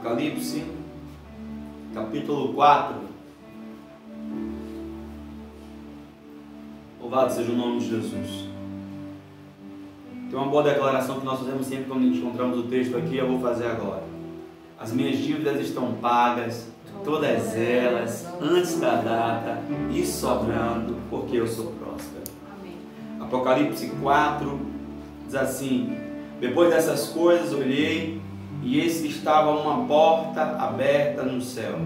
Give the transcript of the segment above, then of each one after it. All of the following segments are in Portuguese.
Apocalipse, capítulo 4. Louvado seja o nome de Jesus. Tem uma boa declaração que nós fazemos sempre quando encontramos o texto aqui, eu vou fazer agora. As minhas dívidas estão pagas, todas elas, antes da data e sobrando, porque eu sou próspero. Apocalipse 4 diz assim: Depois dessas coisas olhei e eis que estava uma porta aberta no céu.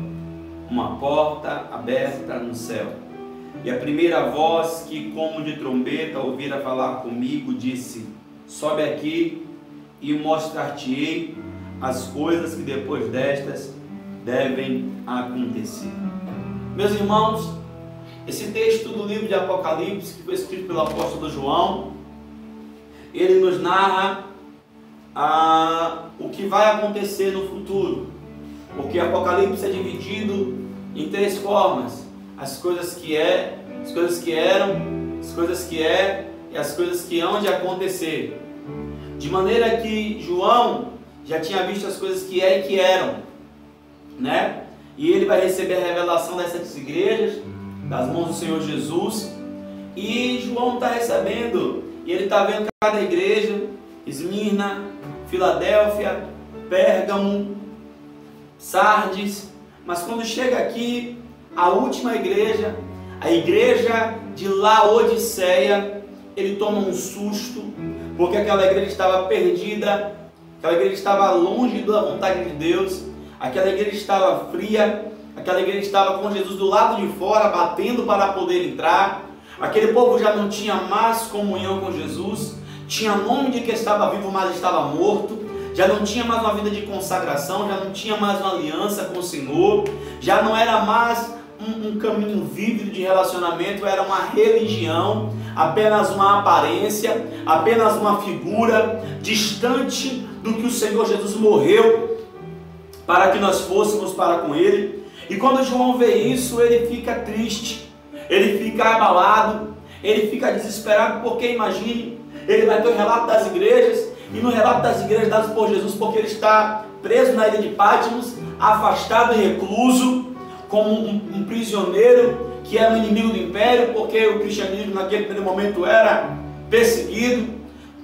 Uma porta aberta no céu. E a primeira voz que, como de trombeta, ouvira falar comigo, disse: Sobe aqui e mostrar-te-ei as coisas que depois destas devem acontecer. Meus irmãos, esse texto do livro de Apocalipse, que foi escrito pelo apóstolo João, ele nos narra o que vai acontecer no futuro. Porque Apocalipse é dividido em três formas: as coisas que é, as coisas que eram, as coisas que é e as coisas que hão de acontecer. De maneira que João já tinha visto as coisas que é e que eram, né? E ele vai receber a revelação dessas igrejas das mãos do Senhor Jesus. E João está recebendo, e ele está vendo cada igreja, Esmirna, Filadélfia, Pérgamo, Sardes, mas quando chega aqui, a última igreja, a igreja de Laodiceia, ele toma um susto, porque aquela igreja estava perdida, aquela igreja estava longe da vontade de Deus, aquela igreja estava fria, aquela igreja estava com Jesus do lado de fora, batendo para poder entrar, aquele povo já não tinha mais comunhão com Jesus, tinha nome de que estava vivo, mas estava morto, já não tinha mais uma vida de consagração, já não tinha mais uma aliança com o Senhor, já não era mais um, um caminho vívido de relacionamento, era uma religião, apenas uma aparência, apenas uma figura distante do que o Senhor Jesus morreu para que nós fôssemos para com Ele. E quando João vê isso, ele fica triste, ele fica abalado, ele fica desesperado, porque imagine ele vai ter o relato das igrejas, e no relato das igrejas dadas por Jesus, porque ele está preso na ilha de Patmos, afastado e recluso, como um, um prisioneiro que era um inimigo do império, porque o cristianismo naquele primeiro momento era perseguido.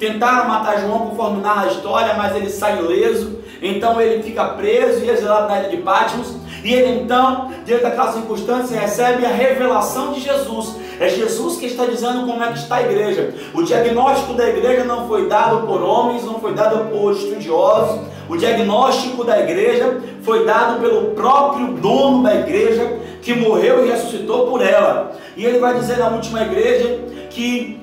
Tentaram matar João conforme narra a história, mas ele sai ileso. Então ele fica preso e exilado na ilha de Patmos. E ele então, diante daquela circunstância, recebe a revelação de Jesus. É Jesus que está dizendo como é que está a igreja. O diagnóstico da igreja não foi dado por homens, não foi dado por estudiosos. O diagnóstico da igreja foi dado pelo próprio dono da igreja, que morreu e ressuscitou por ela. E ele vai dizer na última igreja que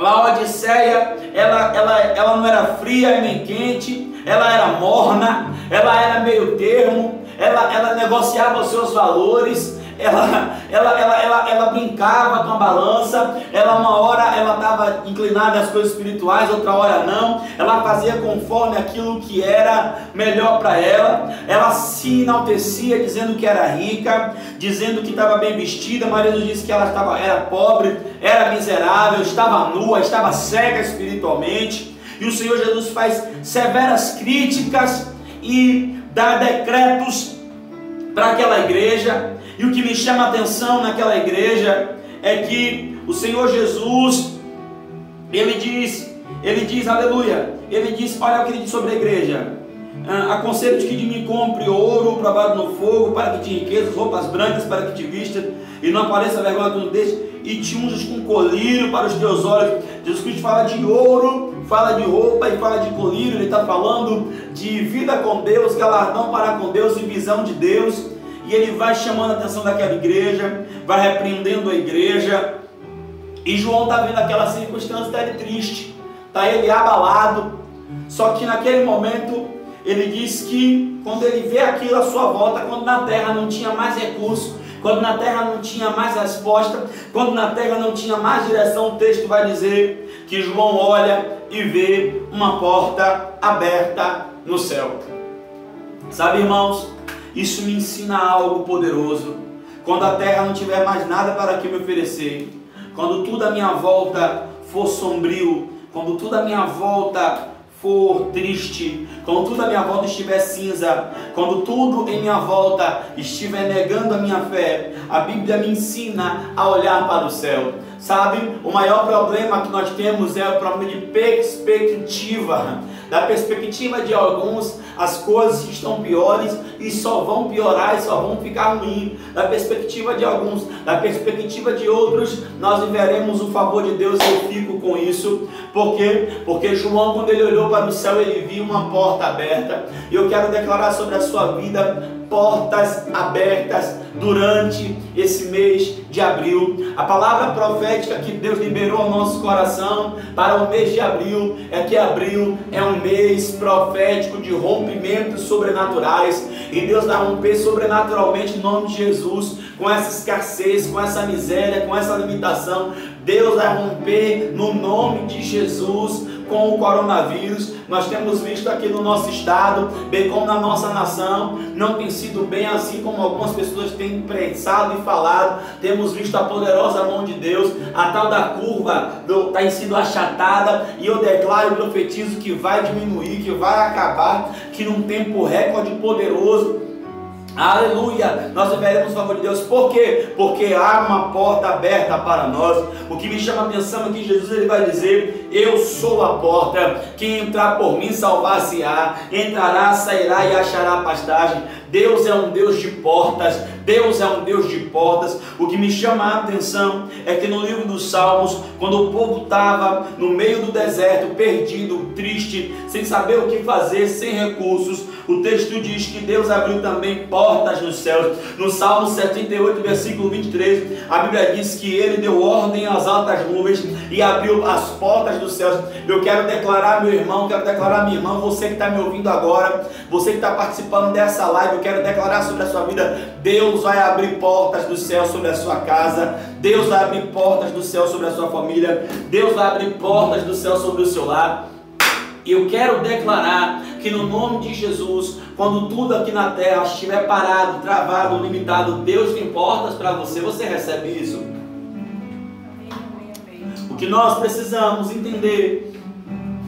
Laodiceia, ela, ela, ela não era fria nem quente, ela era morna, ela era meio termo, ela, ela negociava os seus valores, ela, ela, ela, ela, ela brincava com a balança, ela uma hora ela estava inclinada às coisas espirituais, outra hora não, ela fazia conforme aquilo que era melhor para ela, ela se enaltecia dizendo que era rica, dizendo que estava bem vestida, marido disse que ela estava, era pobre, era miserável, estava nua, estava cega espiritualmente, e o Senhor Jesus faz severas críticas e dá decretos para aquela igreja, e o que me chama a atenção naquela igreja é que o Senhor Jesus, ele diz, ele diz, aleluia, ele diz, olha o que ele diz sobre a igreja. Ah, Aconselho-te que de mim compre ouro provado no fogo, para que te enriqueças, roupas brancas para que te vistas, e não apareça vergonha tu deste, e te unjas com colírio para os teus olhos. Jesus Cristo fala de ouro, fala de roupa e fala de colírio, ele está falando de vida com Deus, galardão para com Deus e visão de Deus e ele vai chamando a atenção daquela igreja, vai repreendendo a igreja. E João está vendo aquela circunstância, está ele triste, está ele abalado. Só que naquele momento ele diz que quando ele vê aquilo à sua volta, quando na terra não tinha mais recurso, quando na terra não tinha mais resposta, quando na terra não tinha mais direção, o texto vai dizer que João olha e vê uma porta aberta no céu. Sabe, irmãos, isso me ensina algo poderoso. Quando a terra não tiver mais nada para que me oferecer, quando tudo à minha volta for sombrio, quando tudo à minha volta for triste, quando tudo à minha volta estiver cinza, quando tudo em minha volta estiver negando a minha fé, a Bíblia me ensina a olhar para o céu. Sabe, o maior problema que nós temos é o problema de perspectiva. Da perspectiva de alguns, as coisas estão piores e só vão piorar e só vão ficar ruins. Da perspectiva de alguns, da perspectiva de outros, nós veremos o favor de Deus eu fico com isso. Por quê? Porque João, quando ele olhou para o céu, ele viu uma porta aberta. E eu quero declarar sobre a sua vida portas abertas durante esse mês de abril. A palavra profética que Deus liberou ao nosso coração para o mês de abril é que abril é um mês profético de rompimentos sobrenaturais e Deus vai romper sobrenaturalmente em nome de Jesus com essa escassez, com essa miséria, com essa limitação. Deus vai romper no nome de Jesus com o coronavírus. Nós temos visto aqui no nosso estado, bem como na nossa nação, não tem sido bem assim como algumas pessoas têm pensado e falado. Temos visto a poderosa mão de Deus, a tal da curva tem sido achatada, e eu declaro e profetizo que vai diminuir, que vai acabar, que num tempo recorde poderoso Aleluia! Nós veremos o favor de Deus. Por quê? Porque há uma porta aberta para nós. O que me chama a atenção é que Jesus ele vai dizer: Eu sou a porta. Quem entrar por mim salvar-se-á. Entrará, sairá e achará pastagem. Deus é um Deus de portas. Deus é um Deus de portas. O que me chama a atenção é que no livro dos Salmos, quando o povo estava no meio do deserto, perdido, triste, sem saber o que fazer, sem recursos, o texto diz que Deus abriu também portas nos céus. No Salmo 78, versículo 23, a Bíblia diz que ele deu ordem às altas nuvens e abriu as portas dos céus. Eu quero declarar, meu irmão, quero declarar, minha irmã, você que está me ouvindo agora, você que está participando dessa live, quero declarar sobre a sua vida: Deus vai abrir portas do céu sobre a sua casa, Deus vai abrir portas do céu sobre a sua família, Deus vai abrir portas do céu sobre o seu lar. E eu quero declarar que no nome de Jesus, quando tudo aqui na terra estiver parado, travado, limitado, Deus tem portas para você. Você recebe isso? O que nós precisamos entender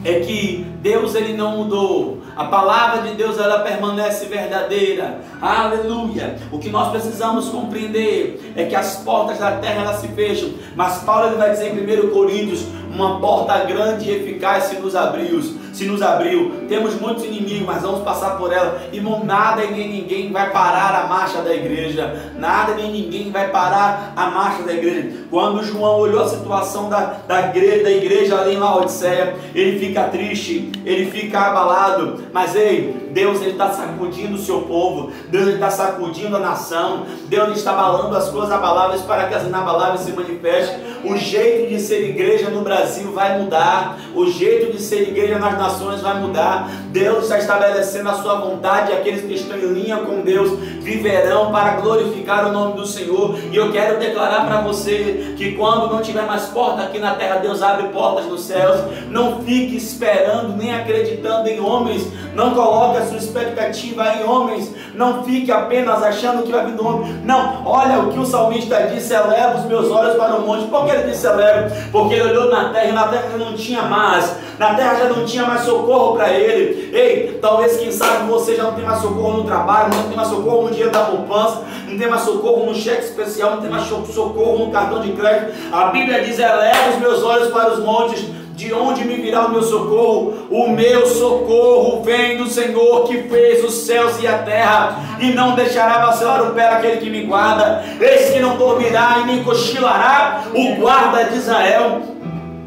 é que Deus ele não mudou. A palavra de Deus ela permanece verdadeira. Aleluia. O que nós precisamos compreender é que as portas da terra elas se fecham, mas Paulo ele vai dizer em 1 Coríntios, uma porta grande e eficaz se nos abriu se nos abriu. Temos muitos inimigos, mas vamos passar por ela. Irmão, nada e nem ninguém vai parar a marcha da igreja. Nada nem ninguém vai parar a marcha da igreja. Quando João olhou a situação da, da, igreja, da igreja ali em Laodiceia, ele fica triste, ele fica abalado. Mas ei, Deus está sacudindo o seu povo, Deus está sacudindo a nação, Deus está abalando as coisas abaláveis para que as inabaláveis se manifestem. O jeito de ser igreja no Brasil vai mudar, o jeito de ser igreja nas nações vai mudar. Deus está estabelecendo a sua vontade aqueles que estão em linha com Deus viverão para glorificar o nome do Senhor. E eu quero declarar para você que quando não tiver mais porta aqui na terra, Deus abre portas nos céus. Não fique esperando nem acreditando em homens. Não coloque a sua expectativa em homens. Não fique apenas achando que vai vir do homem. Não, olha o que o salmista disse: eleva os meus olhos para o monte. Por que ele disse eleva? Porque ele olhou na terra e na terra não tinha mais. Na terra já não tinha mais socorro para ele. Ei, talvez quem sabe você já não tem mais socorro no trabalho, não tem mais socorro no dinheiro da poupança, não tem mais socorro no cheque especial, não tem mais socorro no cartão de crédito. A Bíblia diz: eleva os meus olhos para os montes de onde me virá o meu socorro? O meu socorro vem do Senhor que fez os céus e a terra, e não deixará vacilar o pé aquele que me guarda. Eis que não dormirá e nem cochilará o guarda de Israel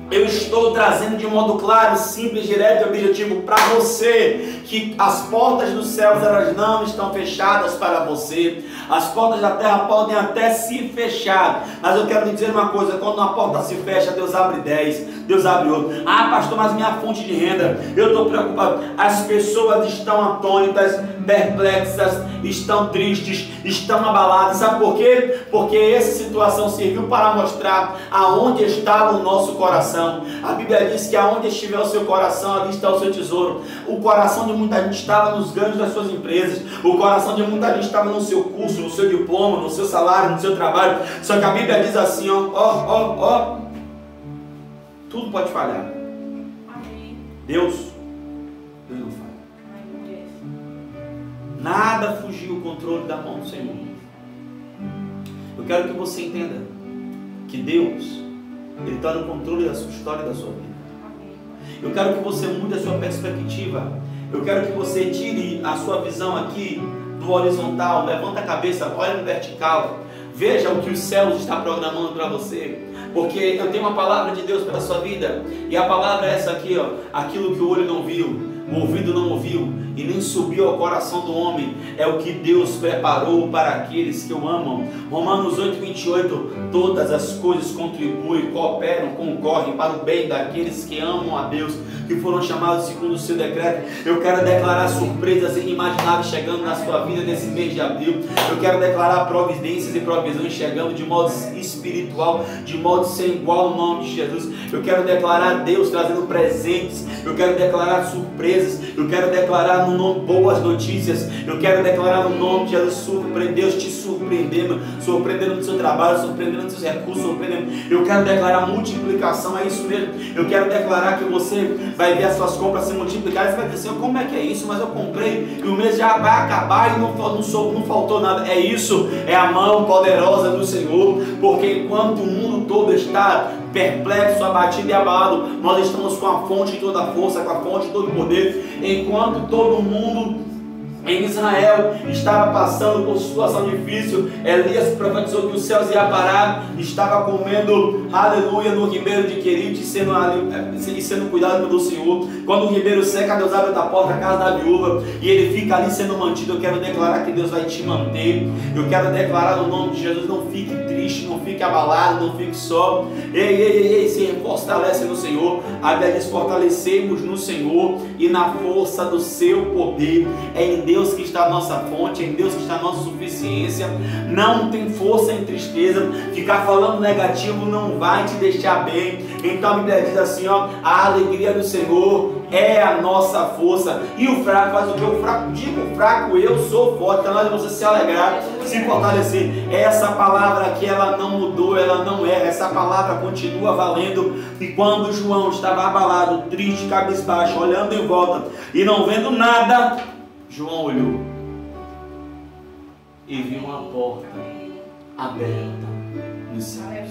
eu estou trazendo de modo claro, simples, direto e objetivo para você que as portas dos céus elas não estão fechadas para você. As portas da terra podem até se fechar, mas eu quero lhe dizer uma coisa: quando uma porta se fecha, Deus abre dez, Deus abre outra. Ah, pastor, mas minha fonte de renda, eu estou preocupado. As pessoas estão atônitas, perplexas, estão tristes, estão abaladas. Sabe por quê? Porque essa situação serviu para mostrar aonde estava o nosso coração. A Bíblia diz que aonde estiver o seu coração, ali está o seu tesouro. O coração de muita gente estava nos ganhos das suas empresas. O coração de muita gente estava no seu curso, no seu diploma, no seu salário, no seu trabalho. Só que a Bíblia diz assim, ó, ó, ó, ó. Tudo pode falhar. Deus Deus não falha. Nada fugiu o controle da mão do Senhor. Eu quero que você entenda que Deus, Ele está no controle da sua história e da sua vida. Eu quero que você mude a sua perspectiva. Eu quero que você tire a sua visão aqui do horizontal, levanta a cabeça, olha no vertical. Veja o que os céus está programando para você. Porque eu tenho uma palavra de Deus para a sua vida. E a palavra é essa aqui, ó. Aquilo que o olho não viu, o ouvido não ouviu e nem subiu ao coração do homem, é o que Deus preparou para aqueles que o amam. Romanos 8, 28, todas as coisas contribuem, cooperam, concorrem para o bem daqueles que amam a Deus, que foram chamados segundo o seu decreto. Eu quero declarar surpresas inimagináveis chegando na sua vida nesse mês de abril. Eu quero declarar providências e provisões chegando de modo espiritual, de modo sem igual no nome de Jesus. Eu quero declarar Deus trazendo presentes. Eu quero declarar surpresas. Eu quero declarar no nome boas notícias. Eu quero declarar no nome de Jesus, surpreender, te surpreendendo, surpreendendo no seu trabalho, surpreendendo nos seus recursos, surpreendendo. Eu quero declarar multiplicação, é isso mesmo. Eu quero declarar que você vai ver as suas compras se multiplicarem. Você vai dizer, como é que é isso? Mas eu comprei e o mês já vai acabar e não, não, sou, não faltou nada. É isso, é a mão poderosa do Senhor, porque enquanto o mundo todo está perplexo, abatido e abalado. Nós estamos com a fonte de toda a força, com a fonte de todo poder, enquanto todo mundo em Israel estava passando por situação difícil. Elias profetizou que os céus iam parar, estava comendo, aleluia, no ribeiro de Querite, sendo, e sendo cuidado pelo Senhor. Quando o ribeiro seca, Deus abre a porta da casa da viúva e ele fica ali sendo mantido. Eu quero declarar que Deus vai te manter. Eu quero declarar no nome de Jesus: não fique triste, não fique abalado, não fique só. Ei, ei, ei, se fortalece no Senhor. A Bíblia fortalecemos no Senhor e na força do seu poder. É em Deus que está a nossa fonte, em Deus que está a nossa suficiência. Não tem força em tristeza. Ficar falando negativo não vai te deixar bem. Então a Bíblia diz assim: ó, a alegria do Senhor é a nossa força. E o fraco faz o que? O fraco, diga o fraco, eu sou forte. Então nós vamos se alegrar, se fortalecer. Essa palavra aqui, ela não mudou, ela não é. Essa palavra continua valendo. E quando João estava abalado, triste, cabisbaixo, olhando em volta e não vendo nada, João olhou e viu uma porta aberta nos céus.